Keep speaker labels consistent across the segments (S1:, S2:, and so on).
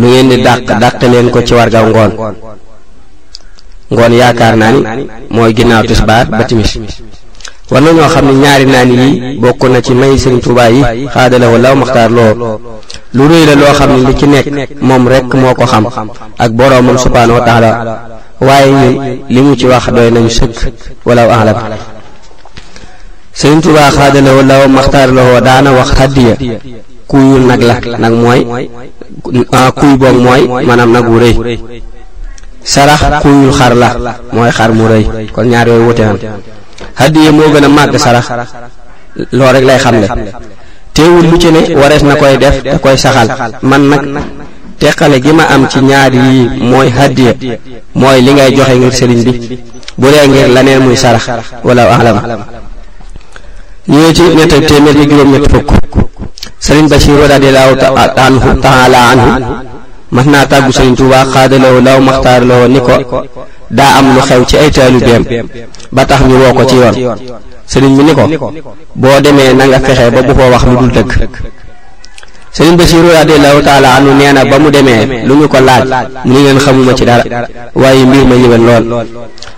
S1: lu ngeen di dàq dàq leen ko ci warga ngoon ngoon yaakaar naa ni mooy ginnaaw tisbaar ba timis war na ñoo xam ne ñaari naan yi bokk na ci may sëriñ Tuubaa yi xaadalawoo law maxtaar loo lu rëy la loo xam ne li ci nekk moom rekk moo ko xam ak boroomam subhaanahu wa taala waaye ñun li mu ci wax doy nañu sëkk walaw ahlam Sëriñ Tuubaa xaadalawoo law maxtaar lawoo daana wax xaddiya kuyul nag la nag mooy ah, kuy boog mooy maanaam nag wu rëy sarax kuyul xar la mooy xar mu rëy kon ñaar yooyu wute nan xaddiya moo gën a màgg sarax loo rek lay xamle teewul lu ci ne warees na koy def te koy saxal man nag teqale gi ma am ci ñaar yi mooy xaddiya mooy li ngay joxe ngir sëriñ bi bu dee ngir laneen muy sarax wala alam ñëwee ci ñett ak téeméer bi juróom ñett fukk sëriñ Bachir radiyallahu anhu taala anhu mas naa tàggu sëriñ Tuubaa xaadaloo law maxtaar loo ni ko daa am lu xew ci ay taalibeem ba tax ñu woo ko ci yoon sëriñ bi ni ko boo demee na nga fexe ba bu ko wax lu dul dëgg sëriñ Bachir radiyallahu taala anhu nee na ba mu demee lu ñu ko laaj mu ni leen xamuma ci dara waaye mbir ma yëwén lool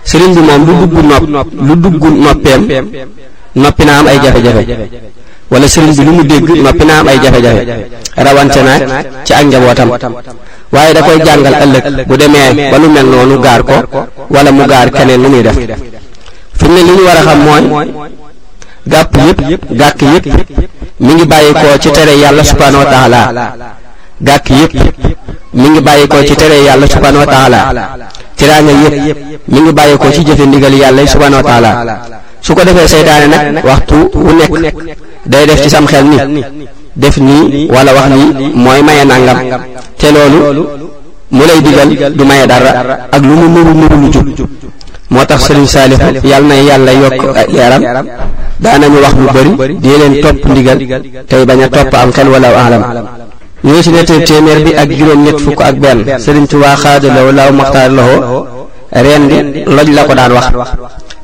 S1: sëriñ bi moom lu dugg nopp lu dugg noppeem noppi naa am ay jafe-jafe wala sëriñ bi lu mu dégg noppi naa am ay jafe-jafe rawante naag ci ak njabootam waaye da koy jàngal ëllëg bu demee ba lu mel noonu gaar ko wala mu gaar keneen lu muy def fi mu ne li ñu war a xam mooy gàpp yëpp gàkk yëpp mi ngi bàyyi ko ci tere yàlla subhanahu wa taala gàkk yépp mi ngi bàyyi ko ci tere yàlla subhanahu wa taala tiraanga yépp mi ngi bàyyi ko ci jëfe ndigal yàlla yi subhanahu wa taala su ko defee seytaane nag waxtu wu nekk day def ci sam xel ni def nii wala wax nii mooy maye nangam te loolu mu lay digal du maye dara ak lu mu nuru nuru lu jub moo tax sëriñ Saalihu yàlla na yàlla yokk ay leeram daanañu wax lu bari di leen topp ndigal tey bañ a topp am xel wala alam ñoo ci nettee téeméer bi ak juróom ñett fukk ak benn sëriñ Tuubaa xaadalaw laaw maxtaar loxo reen di loj la ko daan wax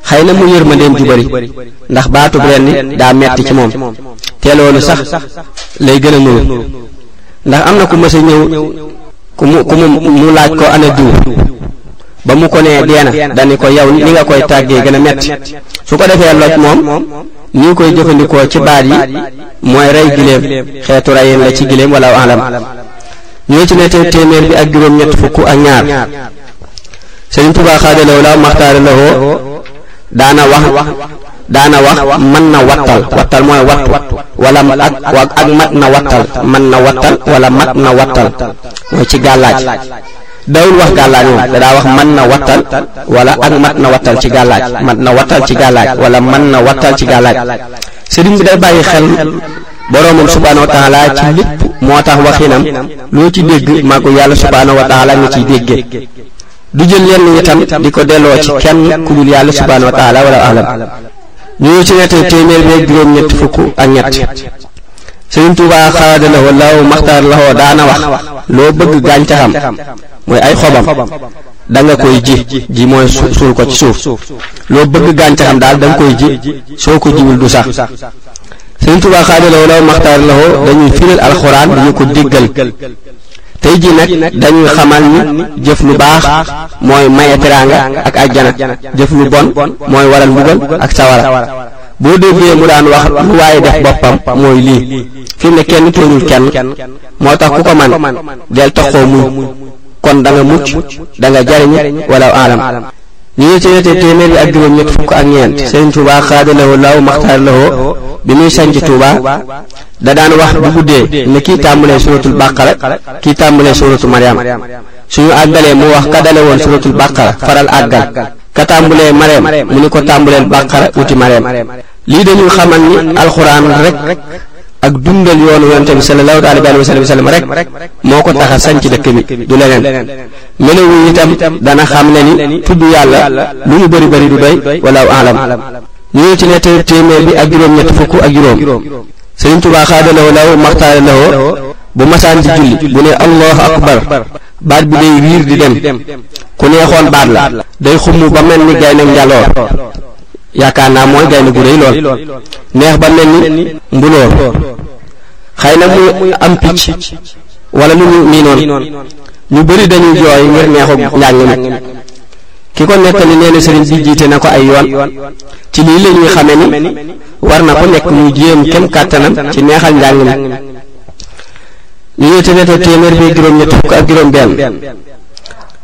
S1: xëy na mu yërmandeem ju bari ndax baatub reen di daa metti ci moom te loolu sax lay gën a nuru ndax am na ku mës a ñëw ku mu ku mu mu laaj ko ana diw ba mu ko nee dee na dani ko yow ni nga koy tàggee gën a metti su ko defee loj moom ni ñu koy jëfandikoo ci baat yi mooy rey giléem xeetu reyeen la ci giléem wala alam ñoo ci nettee téeméer bi ak juróom ñett fukk ak ñaar Sëriñ Tuubaa xaadalaw la maxtaara lawoo daana wax daana wax man na wattal wattal mooy wattu wala ak ak ak mat na wattal man na wattal wala mat na wattal mooy ci gàllaaj dawul wax gàllaaj moom da daa wax man na wattal wala ak mat na wattal ci gàllaaj mat na wattal ci gàllaaj wala man na wattal ci gàllaaj sëriñ bi day bàyyi xel boroomam subhaanahu wa taala ci lépp moo tax waxinam loo ci dégg maa ko yàlla subhaanahu wa taala nga ciy déggee du jël lenn itam di ko delloo ci kenn ku dul yàlla subhaanahu wa taala wala alam ñu ci nettali téeméer beeg juróom-ñett fukk ak ñett Sëriñ Tuubaa xaada la woo law maxtaar la woo daana wax loo bëgg gàncaxam mooy ay xobam da nga koy ji ji mooy suul ko ci suuf loo bëgg gàncaxam daal da nga koy ji soo ko jiwul du sax Sëriñ Tuubaa xaada la woo law maxtaar la woo dañuy firil alxuraan di ñu ko diggal tey ji nag dañuy xamal ni jëf lu baax mooy maye teraanga ak ajjana jëf lu bon mooy waral mbugal ak sawara boo déggee mu daan wax lu waaye def boppam mooy lii fi mu ne kenn tooñul kenn moo tax ku ko man del taxoo muñ kon da nga mucc da nga jariñ wala alam ñu ngi ci nete téeméer bi ak juróom ñett fukk ak ñeent Sëriñ Tuubaa xaada lahoo laaw maxtaar lahoo bi muy sanc Tuubaa da daan wax bu guddee ne kii tàmbalee suratul baqara kii tàmbalee suratu mariam suñu àggalee mu wax ka dale woon suratul baqara faral àggal ka tàmbalee mariam mu ni ko tàmbaleel baqara uti mariam lii dañu xamal ni alxuraan rek ak dundal yoonu yonte bi sallallahu alayhi wa sallam rek moo ko tax a sanc dëkk bi du leneen melawu itam dana xam ne ni tudd yàlla lu mu bëri bëri du doy wala alam ñu ngi ci nettali téeméer bi ak juróom ñett fukk ak juróom Sëriñ Tuubaa xaadalaw law maxtaare lawoo bu masaan di julli bu ne allahu akbar baat bi day wiir di dem ku neexoon baat la day xumm ba mel ni gaynde njaloor yaakaar naa mooy gaynde gu rëy lool neex ba mel ni mbulóor xëy na muy am picc wala lu ñu nii noonu ñu bari dañuy jooy ngir neexu njàng mi ki ko nettali nee na sëriñ bi jiite na ko ay yoon ci lii la ñuy xame ni war na ko nekk muy jéem kem kàttanam ci neexal njàng mi ñu ñëw ci wetu téeméer bi juróom ñett fukk ak juróom benn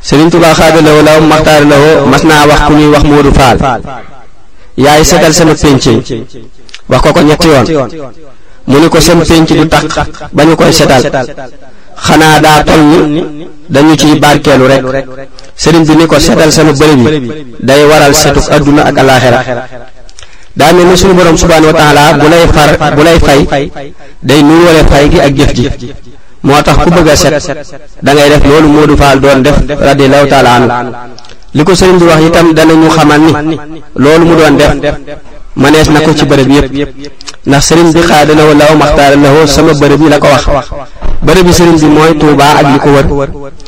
S1: sëriñ Tuubaa xaada lawo law maxtaar lawo mas naa wax ku ñuy wax Moodu Faal yaay setal sama pénc wax ko ko ñetti yoon mu ni ko sama pénc du taq ba ñu koy setal xanaa daa toll ni dañu ciy barkeelu rek sëriñ bi ni ko seetal sama bërëb yi day waral setuk adduna ak alaxira daa mel ni suñu borom subhaanahu wa taala bu lay far bu lay fay day nuróole fay gi ak jëf ji moo tax ku bëgg a set da ngay def loolu Modou Fall doon def radiyallahu taala anhu li ko sëriñ bi wax itam danañu xamal ni loolu mu doon def manees na ko ci bërëb yépp ndax sëriñ bi xaada lawo law maxtaara lawo sama bërëb yi la ko wax bërëb yi sëriñ bi mooy Touba ak li ko wër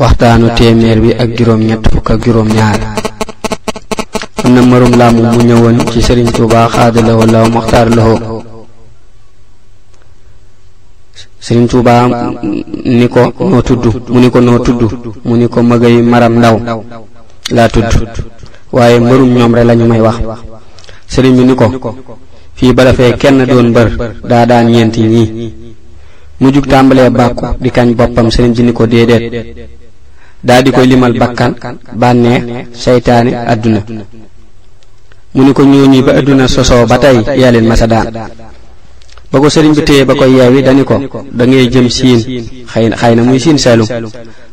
S1: waxtaanu téeméer bi ak juróom ñett fukk ak juróom ñaar am na marum làmb mu ñëwoon ci sëriñ Tuubaa xaadalawoo law maxtaar lawoo sëriñ Tuubaa ni ko noo tudd mu ni ko noo tudd mu ni ko magay maram ndaw laa tudd waaye mbërum ñoom rek lañu may wax sëriñ bi ni ko fii bala fee kenn doon mbër daa daan ñeenti ñii mu jug tàmbalee bàkku di kañ boppam sëriñ bi ni ko déedéet daa di koy limal bakkan bànneex seytaane àdduna mu ni ko ñooñi ba àdduna sosoo ba tey yaa leen masa daan ba ko sëriñ bi téye ba koy yeewi dani ko da ngay jëm siin xëy na xëy na muy siin seelum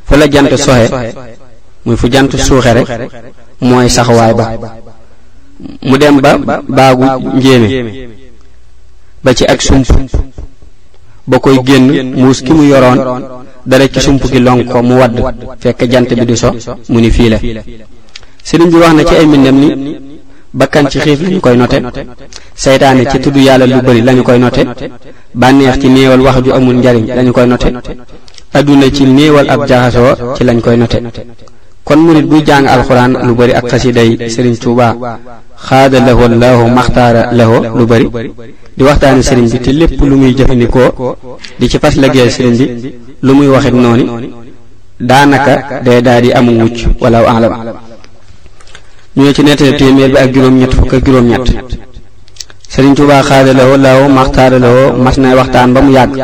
S1: fu la jant soxe muy fu jant suuxe rek mooy saxwaay ba mu dem ba baagu njéeme ba ci ak sump ba koy génn muus ki mu yoroon dara ci sump gi lonk ko mu wadd fekk jant bi di so mu ni fii la sëriñ bi wax na ci ay mbindam ni bakkan ci xiif lañu koy note seytaane ci tudd yàlla lu bari lañu koy note bànneex ci néewal wax ju amul njariñ lañu koy note adduna ci néewal ab jaxasoo ci lañ koy note kon murit buy jàng alxuraan lu bari ak xasiday sëriñ Tuuba xaada lahoo lahoo maxtaara lahoo lu bari di waxtaane sëriñ bi te lépp lu muy jëfandikoo di ci fas liggéey sëriñ bi lu muy waxit noonu daanaka day daal di amu mucc wala alam ñu ne ci nettali téeméer bi ak juróom-ñett fukk ak juróom-ñett sëriñ Tuuba xaada lahoo lahoo maxtaara lahoo mas na waxtaan ba mu yàgg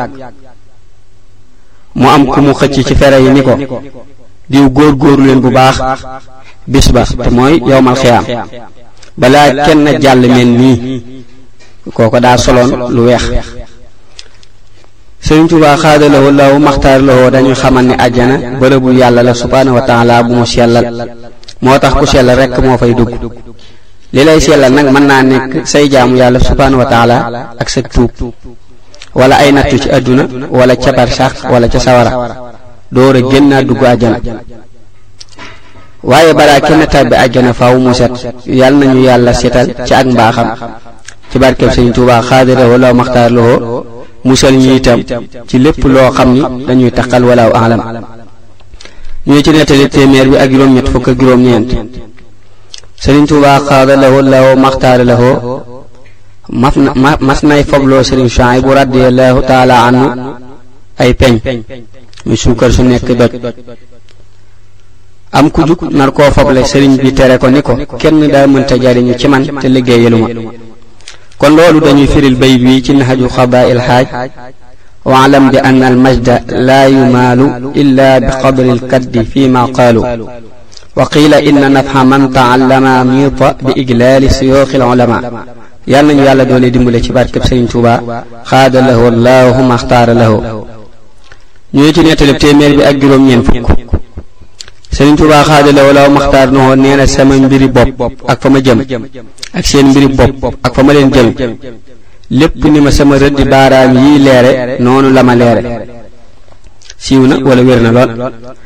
S1: mu am ku mu xëcc ci fere yi ni ko diw góor góorlu leen bu baax bis ba te mooy yowmal xiyaam balaa kenn jàll mel nii kooko daa soloon lu weex Sëriñ Tuubaa xaada lahu lahu maxtaar lahu dañuy xamal ne àjjana bërëbu yàlla la subhaanahu wa taala bu mu sellal moo tax ku sellal rekk moo fay dugg li lay sellal nag mën naa nekk say jaamu yàlla subhaanahu wa taala ak sa tuub wala ay nattu ci àdduna wala ca barsàq wala ca sawara door a génn naa dugg àjjana waaye balaa kenn tàbbi àjjana faaw mu set yal nañu yàlla setal ci ak mbaaxam ci barkeb Sëriñ Tuubaa xaadira wala maxtaar loxo musal ñi itam ci lépp loo xam ni dañuy taqal wala alam ñu ci nettali téeméer bi ak juróom-ñett fukk ak juróom-ñeent Sëriñ Tuubaa xaada lahu law maxtaara lahu mas na ma mas nay fobloo sëriñ Suhaybu radiyallahu taala anhu ay peñ muy suukar su nekk doj am ku jug nar koo foble sëriñ bi tere ko ni ko kenn daa mënta jariñu ci man te liggéeyalu ma kon loolu dañuy firil bay wi ci naxaju xadaa il xaaj waalam bi ann al majda laa yumaalu illa bi qadri al kaddi fi ma qaalu wa qiila inna nafha man taallama miita bi ijlaali suyuuxi al ulama yal nañu yàlla doole dimbale ci barkeb Sëriñ Tuuba xaada lahu allahu maxtaara lahu ñu ngi ci nettalib téeméer bi ak juróom ñeent fukk Sëriñ Tuuba xaada lahu allahu maxtaar noxoo nee na sama mbiri bopp ak fa ma jëm ak seen mbiri bopp ak fa ma leen jëm lépp ni ma sama rëddi baaraam yi leere noonu la ma leere siiw na wala wér na lool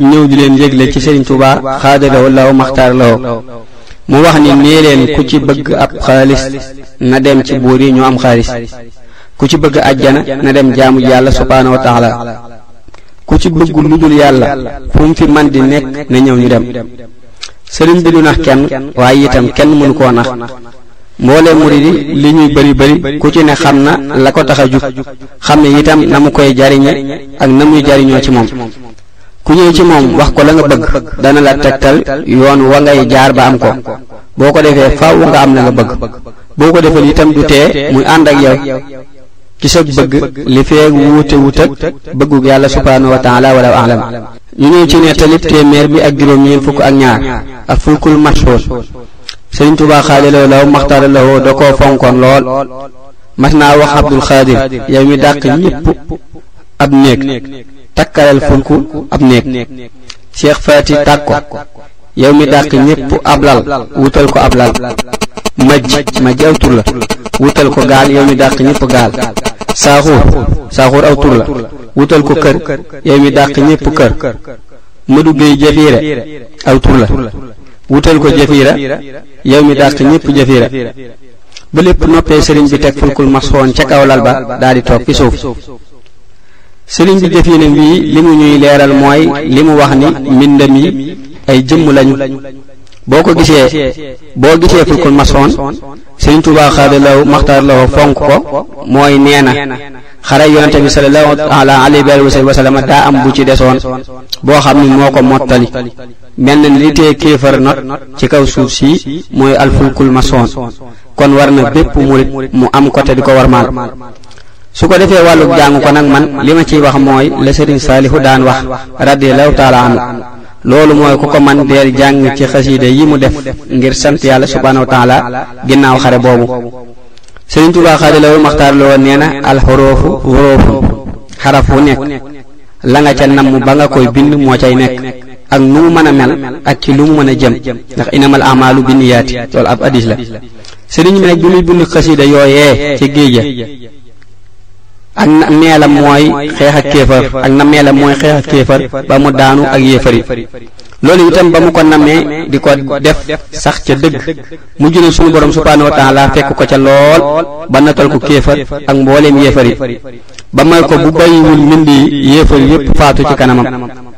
S1: ñëw di leen yëgle ci Sëriñ Tuubaa xaadalawo law maxtaar lawo mu wax ni nee leen ku ci bëgg ab xaalis na dem ci buur yi ñu am xaalis ku ci bëgg ajjana na dem jaamu yàlla subhaanahu wa taala ku ci bëgg lu dul yàlla fu mu fi man di nekk na ñëw ñu dem sëriñ bi du nax kenn waaye itam kenn mënu koo nax mboolee murid yi li ñuy bëri bëri ku ci ne xam na la ko tax a jug xam ne itam na mu koy jariñe ak na muy jariñoo ci moom ku ñëw ci moom wax ko la nga bëgg dana la tegtal yoon wa ngay jaar ba am ko boo ko defee faaw nga am la nga bëgg boo ko defal itam du tee muy ànd ak yow ci sa bëgg li feeg wuute wuute bëggug yàlla subhaanahu wa taala wala alam ñu ñëw ci ne talib téeméer bi ak juróom ñeent fukk ak ñaar ak fulkul mashhur sëriñ Tuubaa xaadalaw law maxtaara lawoo da koo fonkoon lool mas naa wax Abdul Xaadir yow mi dàq ñépp ab néeg takkaleel fulku ab néeg Cheikh Faati tàkk ko yow mi dàq ñépp ab lal wutal ko ab lal majj majj aw tur la wutal ko gaal yow mi dàq ñépp gaal saaxuur saaxuur aw tur la wutal ko kër yow mi dàq ñépp kër Madu Géey jafiira aw tur la wutal ko jafiira yow mi dàq ñépp jafiira ba lépp noppee sëriñ bi teg fulkul masxoon ca kaw lal ba daal di toog fi suuf sëriñ bi definam bii li mu ñuy leeral mooy li mu wax ni mbindam yi ay jëmm lañu boo ko gisee boo gisee fulkul masoon sëriñ Tuubaa xaada law maxtaar law fonk ko mooy nee na xare yonente bi sallallahu taala alayhi wa sallam daa am bu ci desoon boo xam ni moo ko mottali mel na li tee kéefar not ci kaw suuf si mooy alfulkul masoon kon war na bépp murit mu am ko te di ko warmaal su ko defee wàlluk jàng ko nag man li ma ciy wax mooy la sëriñ saalihu daan wax radiyallahu taala anhu loolu mooy ku ko man deel jàng ci xasiida yi mu def ngir sant yàlla subhaanahu wa taala ginnaaw xare boobu sëriñ Tuubaa xaadalawu maxtaar loo nee na alxuroofu xuroofu xaraf wu nekk la nga ca namm ba nga koy bind moo cay nekk ak nu mu mën a mel ak ci lu mu mën a jëm ndax inamal amaalu bi niyaati loolu ab hadis la sëriñ bi nag bi muy bind xasida yooyee ca géej ak na meela mooy xeex ak kéefar ak na meela mooy xeex ak kéefar ba mu daanu ak yéefari loolu itam ba mu ko namee di ko def sax ca dëgg mu jëne sunu borom subhaanahu wa taala fekk ko ca lool ba natal ko kéefar ak mbooleem yéefari ba may ko bu bàyyiwul mbind yi yéefar yépp faatu ci kanamam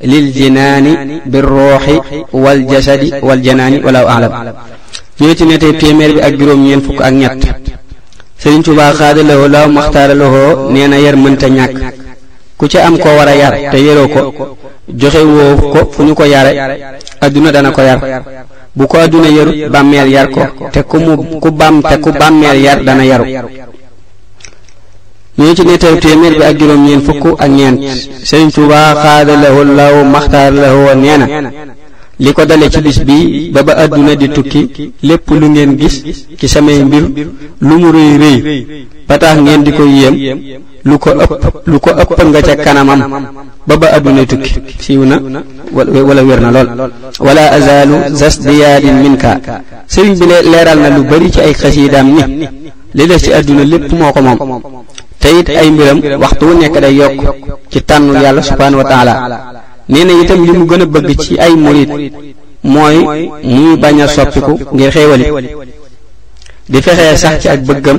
S1: lil jinaani bi ruuxi wal jasadi wal janaani wala alam ñoo ci nettee téeméer bi ak juróom ñeent fukk ak ñett Sëriñ Tuubaa xaada lawoo laaw maxtaara lawoo nee na yar mënta ñàkk ku ci am koo war a yar te yaroo ko joxe woo ko fu ñu ko yare adduna dana ko yar bu ko adduna yarut bàmmeel yar ko te ku mu ku bam te ku bàmmeel yar dana yaru ñoo ci nettali téeméer bi ak juróom ñeent fukk ak ñeent Sëriñ Tuubaa xaada lahu law maxtaar lahu nee na li ko dale ci bis bi ba ba àdduna di tukki lépp lu ngeen gis ci samay mbir lu mu rëy rëy ba tax ngeen di ko yéem lu ko ëpp lu ko ëpp nga ca kanamam ba ba àdduna tukki siiw na wala wér na lool wala azaalu zas diyaadin minka sëriñ bi leeral na lu bari ci ay xasiidaam ni li des ci àdduna lépp moo ko moom te it ay mbiram waxtu wu nekk day yokk ci tànnul yàlla subhaanahu wa taala nee na itam li mu gën a bëgg ci ay murit mooy muy bañ a soppiku ngir xéewali di fexee sax ci ak bëggam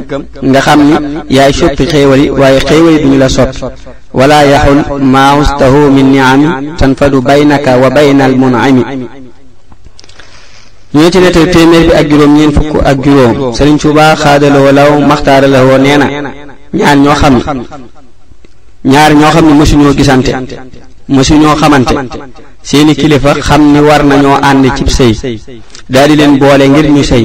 S1: nga xam ni yaay soppi xéewali waaye xéewali duñu la soppi wala yaxul maa ustahu min niami tanfadu baynaka wa baynal munami ñoo ci nettali téeméer bi ak juróom ñeent fukk ak juróom Sëriñ Tuubaa xaadaloo law maxtaara la woo nee na ñaar ñoo xam ne ñaar ñoo xam ne mësuñoo gisante mësuñoo xamante seeni kilifa xam ni war nañoo ànd cib sëy daal di leen boole ngir ñu sëy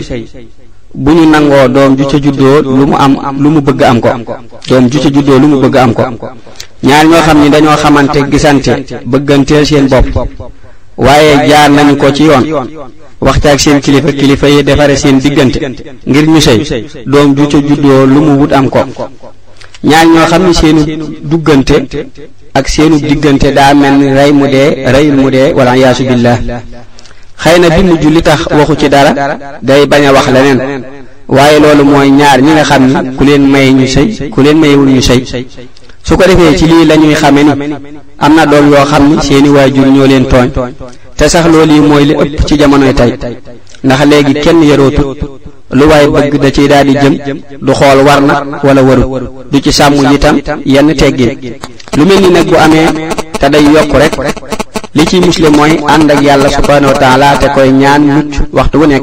S1: bu ñu nangoo doom ju ca juddoo lu mu am lu mu bëgg am ko doom ju ca juddoo lu mu bëgg am ko ñaar ñoo xam ni dañoo xamante gisante bëgganteel seen bopp waaye jaar nañu ko ci yoon waxtaan ak seen kilifa kilifa yi defare seen diggante ngir ñu sëy doom ju ca juddoo lu mu wut am ko ñaar ñoo xam ne seenu duggante ak seenu diggante daa mel ni rey mu dee reyul mu dee wala yaasu billah xëy na bi mujj li tax waxu ci dara day bañ a wax leneen waaye loolu mooy ñaar ñi nga xam ni ku leen may ñu sëy ku leen mayewul ñu sëy su ko defee ci lii lañuy xame ni am na doom yoo xam ni seeni waajur ñoo leen tooñ te sax loolu yi mooy li ëpp ci jamonoy tey ndax léegi kenn yarootu lu waay bëgg da ciy daal di jëm du xool war na wala warut du ci sàmm itam yenn teggin lu mel ni nag bu amee te day yokk rek li ciy musle mooy ànd ak yàlla subhanahu wa taala te koy ñaan mucc waxtu wu nekk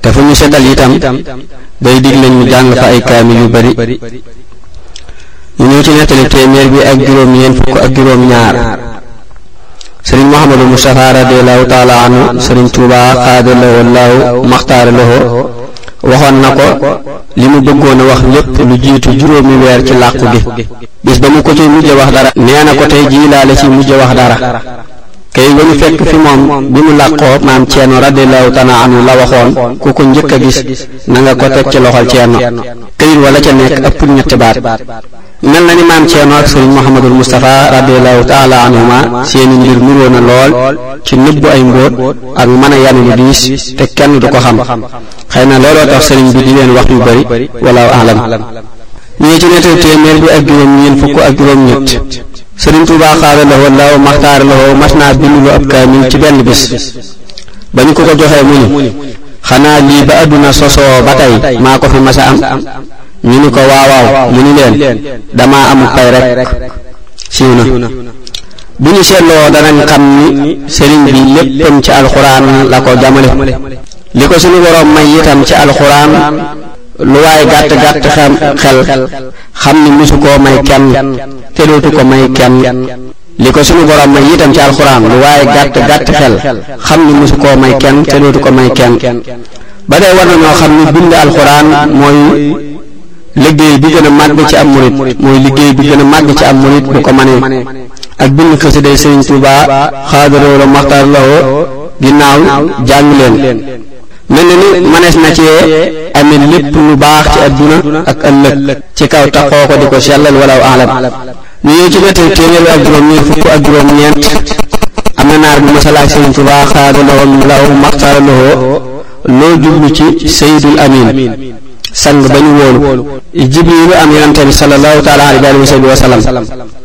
S1: te fu ñu seddal itam day digle ñu jàng fa ay kaamil yu bari ñu ñëw ci nettali téeméer bi ak juróom ñeent fukk ak juróom ñaar sëriñ Muhammadu Mustafa radiyallahu taala anhu sëriñ Tuuba xaada lahu laahu maxtaara lahu waxoon na ko li mu bëggoon a wax lépp lu jiitu juróomi weer ci làqu gi bis ba mu ko ci mujj wax dara nee na ko tey jii laa la ci mujj wax dara kay nga ñu fekk fi moom bi mu làqoo maam ceerno radiyallahu taala anhu la waxoon ku ko njëkk a gis na nga ko teg ci loxol ceerno këyit wala ca nekk ëpp ñetti baat mel na ni maam ceerno ak sëriñ muhammadul mustafa radiyallahu taala anhuma seeni mbir nuroo na lool ci nëbbu ay mbóot ak mën a yanu lu diis te kenn du ko xam xëy na looloo tax sëriñ bi di leen wax yu bari walaaw alam ñu ngi ci nettali téeméer bi ak juróom ñeent fukk ak juróom ñett Sëriñ Tuubaa xaada la woon laaw maxtaar la woo mas naa bind lu ab kaamil ci benn bis ba ñu ko ko joxee mu ni xanaa lii ba àdduna sosoo ba tey maa ko fi mas a am ñu ni ko waawaaw mu ni leen damaa amul pay rek siiw na bu ñu seetloo danañ xam ni sëriñ bi léppam ci alxuraan la ko jamale li ko suñu boroom may itam ci alxuraan lu waay gàtt gàtt xam xel xam ni musu koo may kenn te dootu ko may kenn li ko suñu borom may itam ci alxuraan lu waaye gàtt gàtt xel xam ni musu koo may kenn te dootu ko may kenn ba day war na ñoo xam ni bind alxuraan mooy liggéey bi gën a màgg ci am murit mooy liggéey bi gën a màgg ci am murit bu ko manee ak bind xasiday Sëriñ Tuubaa xaadaroo la maxtaar lawoo ginnaaw jàng leen mel na ni manees na ci ame lépp lu baax ci adduna ak ëllëg ci kaw taxoo ko di ko sellal wala alam ñu ñëw ci nettali téeméer ak juróom ñeent fukk ak juróom ñeent am na naar bu masa laaj Sëriñ Tuubaa xaada law law maxtaara loo loo jublu ci Seydul Amin sang ba ñu wóolu Jibriilu am yonante bi sallallahu taala alayhi wa sallam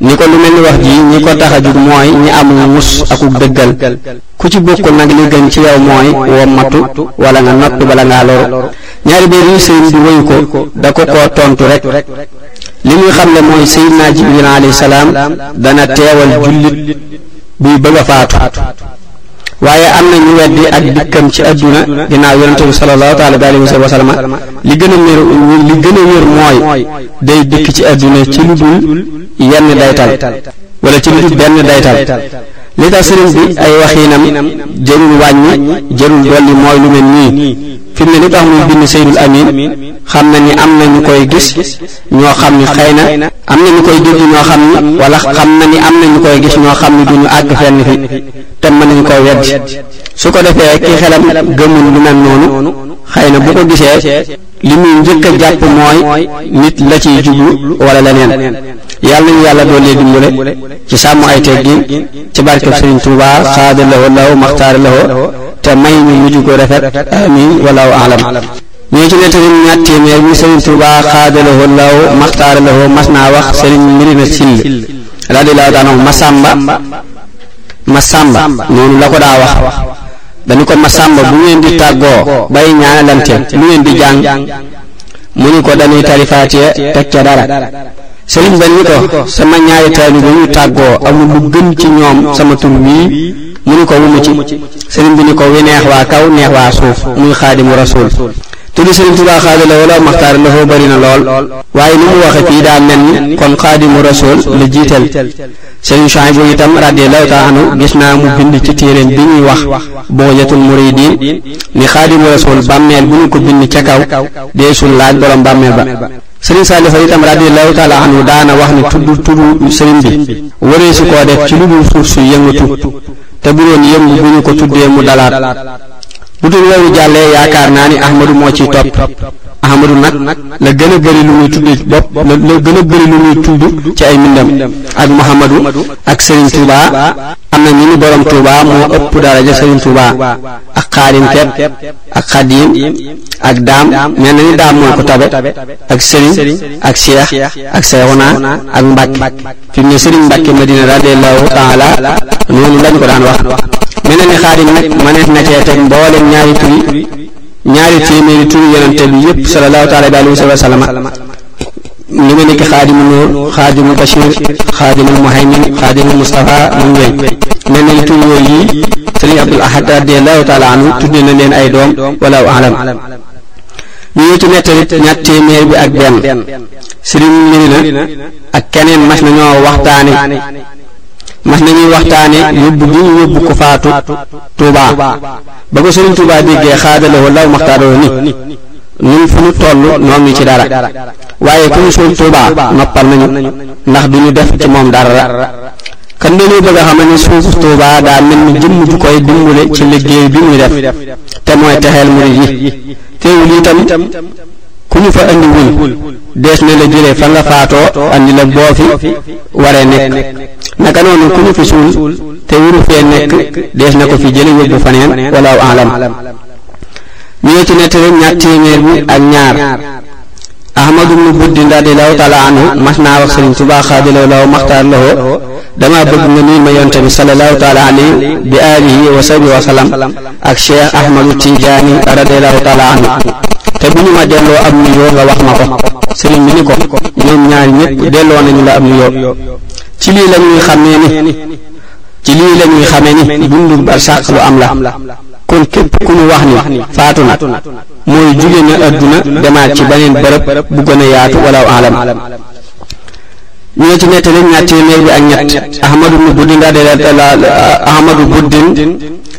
S1: ni ko lu mel ni wax ji ñi ko tax a jug mooy ñi am mus akuk dëggal ku ci bokkul nag li gën ci yow mooy wommatu wala nga noppi bala ngaa loru ñaari biir yu sëriñ bi woyu ko da ko koo tontu rek li muy xamle mooy Seydina Jibril alayhi salaam dana teewal jullit buy bëgg a faatu waaye am na ñu weddi ak dikkam ci adduna ginnaaw yonente bi sallallahu taala bi alayhi wa sallam li gën a wér li gën a wér mooy day dikk ci adduna ci lu dul yenn daytal wala ci lu dul benn daytal li tax sëriñ bi ay waxiinam jërul wàññi jërul dolli mooy lu mel nii fi mu ne li tax muy bind Seydul Amin xam na ni am na ñu koy gis ñoo xam ni xëy na am na ñu koy dégg ñoo xam ni wala xam na ni am na ñu koy gis ñoo xam ni duñu àgg fenn fi te mën nañ koo wedd su ko defee ki xelam gëmul lu mel noonu xëy na bu ko gisee li muy njëkk a jàpp mooy nit la ciy jublu wala leneen yàlla nañu yàlla doolee dimbale ci sàmm ay teggin ci barkeb Sëriñ Tuubaa xaada lawo law maxtaar lawo te may ñu mujj ko rafet amin walaahu alam ñoo ci nettali ñaar téeméer bi Sëriñ Tuubaa xaada lawo law maxtaar lawo mas naa wax Sëriñ Mirina Sill radiyallaahu anhu Masamba ma sàmba noonu la ko daa wax dañu ko ma sàmba bu ngeen di tàggoo bay ñaanalante lu ngeen di jàng mu ni ko dañuy tari faatiya teg ca dara sëriñ ba ni ko sama ñaari taalibe bu ñu tàggoo amul lu gën ci ñoom sama tur wii mu ni ko wumu ci sëriñ bi ni ko wi neex waa kaw neex waa suuf muy xaadimu rasuul tuddi sëriñ Tuubaa xaada la wala maxtaar la foo bari na lool waaye ni mu waxe fii daa mel ni kon xaadimu rasuul la jiital sëriñ Shuaybu itam radiyallahu taala anhu gis naa mu bind ci téeréem bi ñuy wax boojatul muridiin ni xaadimu rasul bàmmeel bu ñu ko bind ca kaw deesul laaj borom bàmmeel ba sëriñ Saalifa itam radiyallahu taala anhu daana wax ni tudd tudd sëriñ bi wëree su koo def ci lu dul suuf su yëngatu te bu doon yëngu bu ñu ko tuddee mu dalaat bu dul loolu jàllee yaakaar naa ni ahmadu moo ciy topp ahmadu nag la gën a bëri lu muy tudd bopp la gën a bëri lu muy tudd ci ay mbindam ak muhammadu ak sëriñ tuuba am na ñu ni borom tuuba moo ëpp daraja sëriñ tuuba ak xaadim kepp ak xadim ak daam mel na ni daam moo ko tabe ak sëriñ ak seex ak seexuna ak mbàkki fi mu ne Serigne Mbacke Madina radiyallahu taala noonu lañ ko daan wax mel na ne xaadim nag mënees na cee teg mboolem ñaari turi ñaari téeméeri turi yonente bi yëpp sallallahu taala bi alayhi wa sallam li ma nekk xaadimu nuur xaadimu bashir xaadimu muhaymin xaadimu mustafa mu ngeen mel na ne tur yooyu yi sëriñ abdul ahad radiallahu taala anhu tudde na leen ay doom wala alam ñu ngi ci nettali ñaar téeméer bi ak benn sëriñ Mirina ak keneen mas nañoo waxtaane mas nañuy waxtaane yóbbu gi ñu yóbbu ko faatu Tuubaa ba ko sëriñ Tuubaa déggee xaadalawoo law maxtaaroo ni ñun fu ñu toll ñoo ngi ci dara waaye ku ñu suul Tuubaa noppal nañu ndax du ñu def ci moom dara kan dañuy bëgg a xam ne suuf Tuubaa daa mel ni jëmm ju koy dimbale ci liggéey bi muy def te mooy texeel murid yi teewul itam ku ñu fa andi wul dees na la jëlee fa nga faatoo andi la boo fi waree nekk naka noonu ku ñu fi suul te wuru fee nekk dees na ko fi jële yóbbu faneen walaaw alam ñu ngi ci nettali ñaar téeméer bi ak ñaar ahmadu bnu buddi radiallahu taala anhu mas naa wax sëriñ Tuubaa xaadalaw law maxtaar lawoo dama bëgg nga nuyu ma yonte bi sallallahu taala alayhi bi alihi wa sahbihi wa sallam ak Cheikh Ahmadu Tijaani radiyallahu taala anhu te bu ñu ma delloo am nuyoo nga wax ma ko sëriñ bi ni ko ñoom ñaar ñëpp delloo nañu la am nuyoo ci lii la ñuy xamee ni ci lii la ñuy xamee ni dundu barsàq lu am la kon képp ku ñu wax ni faatu na mooy jóge na adduna demaat ci beneen bërëb bu gën a yaatu wala alam ñoo ci nettali ñaar téeméer bi ak ñett ahmadu ibnu buddin radiyallahu ahmadu buddin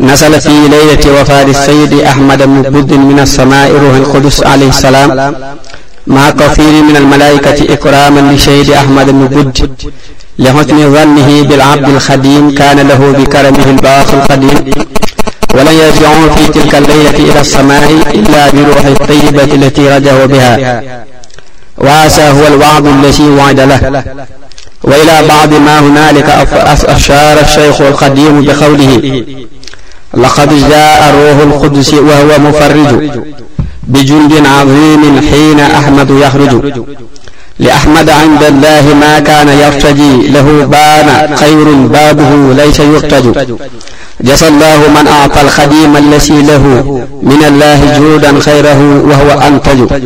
S1: نزل في ليلة وفاة السيد أحمد بن من السماء روح القدس عليه السلام مع كثير من الملائكة إكراما لشهيد أحمد بن لحسن ظنه بالعبد الخديم كان له بكرمه الباقي القديم ولن يرجعون في تلك الليلة إلى السماء إلا بروح الطيبة التي رجعوا بها وهذا هو الوعد الذي وعد له وإلى بعض ما هنالك أشار الشيخ القديم بقوله لقد جاء الروح القدس وهو مفرج بجند عظيم حين أحمد يخرج لأحمد عند الله ما كان يرتجي له بان خير بابه ليس يرتج جزى الله من أعطى الخديم الذي له من الله جودا خيره وهو أنتج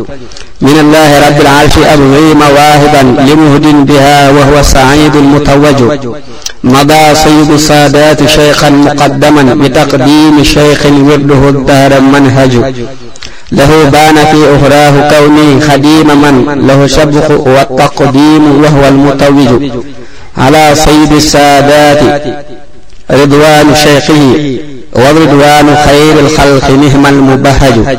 S1: من الله رب العرش أبغي مواهبا لمهد بها وهو السعيد المتوج مضى سيد السادات شيخا مقدما بتقديم شيخ ورده الدهر منهج له بان في أخراه كوني خديم من له شبخ والتقديم وهو المتوج على سيد السادات رضوان شيخه ورضوان خير الخلق مهما المبهج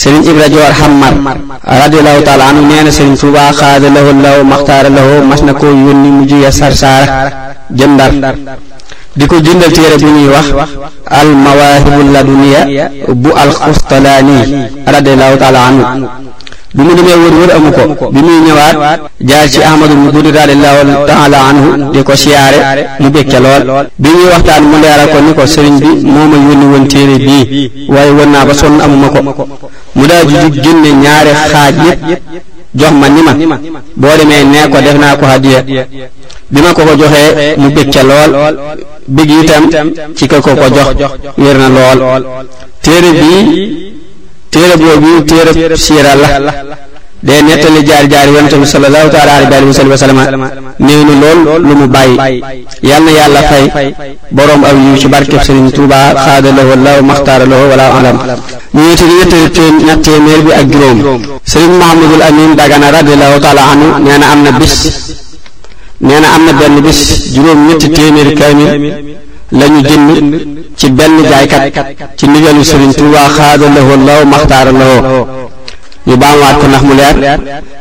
S1: sëriñ Ibra Joor Xammar radiyallahu taala anhu nee na sëriñ Tuubaa xaada lahu law maxtaara lahu mas na ko yónni mu jóge Sarsaara jëm Ndar di ko jëndal téere bu ñuy wax al mawaahibul laduniya bu al xustalaani radiyallahu taala anhu bi mu demee wër wër amu ko bi muy ñëwaat jaar ci ahmadul mududi radiyallahu taala anhu di ko siyaare mu békke lool bi ñuy waxtaan mu leeral ko ni ko sëriñ bi moo ma yónni woon téere bii waaye wër naa ba sonn amuma ko mu daal di jug génne ñaari xaaj yépp jox ma ni ma boo demee nee ko def naa ko hadiya bi ma ko ko joxee mu bég ca lool bég itam ci ka ko ko jox wér na lool téere bii téere boobu téere siira la day nettali jaar jaar yonent bi sallallahu taala alayhi wa sallam néew na lool lu mu bàyyi yal na yàlla fay boroom aw yiw ci barkeb sëriñ Touba xaada la wala maxtaara la wala alam ñu ñetti ñetteel teen ñett téeméer bi ak juróom sëriñ Mouhamadul Amin Dagana radiallahu taala anhu nee na am na bis nee na am na benn bis juróom ñetti téeméeri kaamil la ñu jënd ci benn jaaykat ci ndigalu sëriñ Touba xaada la wala maxtaara la ñu baamuwaat ko ndax mu leer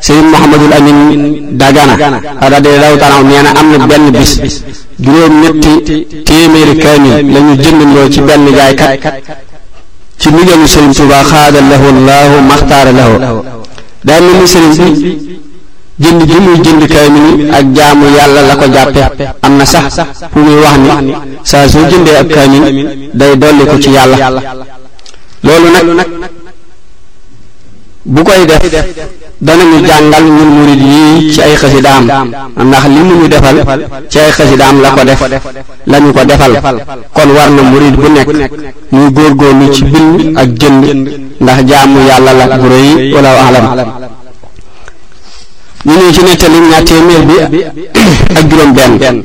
S1: sëriñ Mouhamadul Amin Dagana radiallahu taala anhu nee na am na benn bis juróom ñetti téeméeri kaamil lañu jëndandoo ci benn jaaykat ci ndigalu Sëriñ Tuubaa xaada lahu laahu maxtaara lahu daa mel ni sëriñ bi jënd ji muy jënd kaamil yi ak jaamu yàlla la ko jàppe am na sax fu muy wax ni saa soo jëndee ab kaamil day dolli ko ci yàlla loolu nag bu koy def danañu jàngal ñun murid yi ci ay xasidaam ndax li mu ñu defal ci ay xasidaam la ko def la ñu ko defal kon war na murid bu nekk muy góorgóorlu ci bind ak jënd ndax jaamu yàlla la bu rëy wala alam ñu ñëw ci nettali ñaar téeméer bi ak juróom benn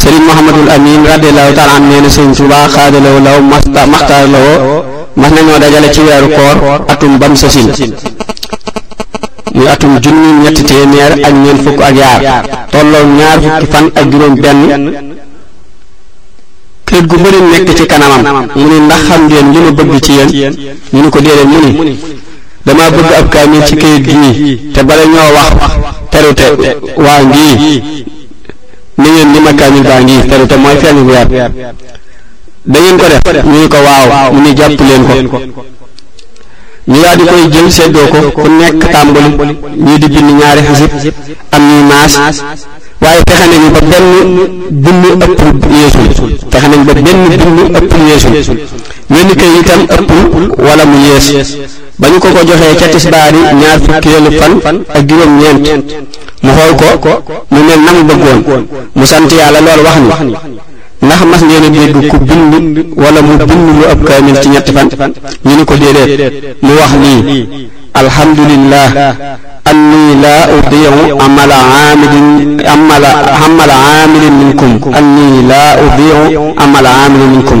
S1: sëriñ Mouhamadul Amin radiallahu taala an nee na sëriñ Tuubaa xaadalaw law masta maxtaar lawoo mas nañoo dajale ci weeru koor atum bam sasin muy atum junni ñetti téeméer ak ñeent fukk ak yaar tolloo ñaar fukki fan ak juróom benn kër gu bëri nekk ci kanamam mu ni ndax xam ngeen li ma bëgg ci yéen ñu ni ko déedéet mu ni dama bëgg ab kaamil ci kayit gii te bala ñoo wax terute waa ngii ni ngeen ni ma kaamil baa ngii terute mooy feeñ weer da ngeen ko def ñu ni ko waaw mu ni jàpp leen ko ñu daal di koy jël seddoo ko ku nekk tàmbali ñii di bind ñaari xasib am ñuy maas waaye fexe nañu ba benn bind ëpp yeesul fexe nañu ba benn bind ëpp yeesul wenn kay itam ëppul wala mu yees ba ñu ko ko joxee ca tisbaari ñaar fukkeelu fan ak juróom-ñeent mu xool ko mu mel na mu bëggoon mu sant yàlla lool wax ni ndax mas ngeen a dégg ku bind wala mu bind lu ab kaamil ci ñetti fan ñu ni ko déedéet mu wax lii alhamdulillah anni laa udiicu amala aamilin amala amala aamilin minkum anni laa udiicu amala aamilin minkum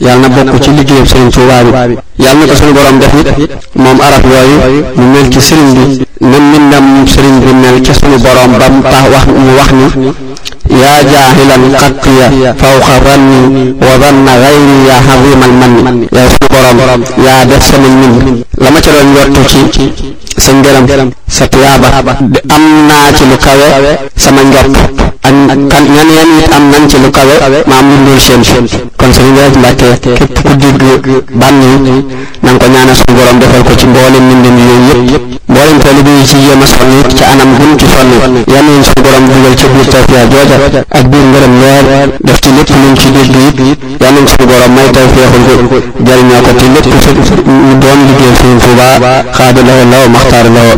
S1: yàlla na bokk ci liggéeyam sëriñ Tuubaa bi yàlla na ko suñu borom def it moom araf yooyu mu mel ci sëriñ bi na mbindam sëriñ bi mel ci suñu borom ba mu tax wax mu wax ni yaa jaaxilan xattiya fawqa ranni wa danna gayri yaa xazimal manni yow suñu borom yaa def sama mbind la ma ca doon yottu ci sa ngërëm sa tuyaaba di am naa ci lu kawe sama njort ak kan ñeneen it am nañ ci lu kawe maam lu dul seen kon sëriñ Galas Mbàkke képp ku dégg bànni na nga ko ñaanal suñu borom defal ko ci mboolem mbindam yooyu yëpp mboolem taalibe yi ci jéem a sonn it ci anam gum ci sonn yal nañu suñu borom dugal ci biir tawfeex jooja ak biir ngërëm leer def ci lépp luñ ci dégg it yal nañu suñu borom may tawfeexul ko jëriñoo ko te lépp su ñu doon liggéey Sëriñ Tuubaa xaada lawo law maxtaar lawo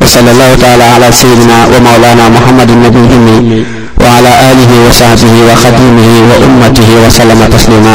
S1: wa sallallahu taala ala sayyidina wa mawlana muhammadin nabi وعلى آله وصحبه وخديمه وأمته وسلم تسليما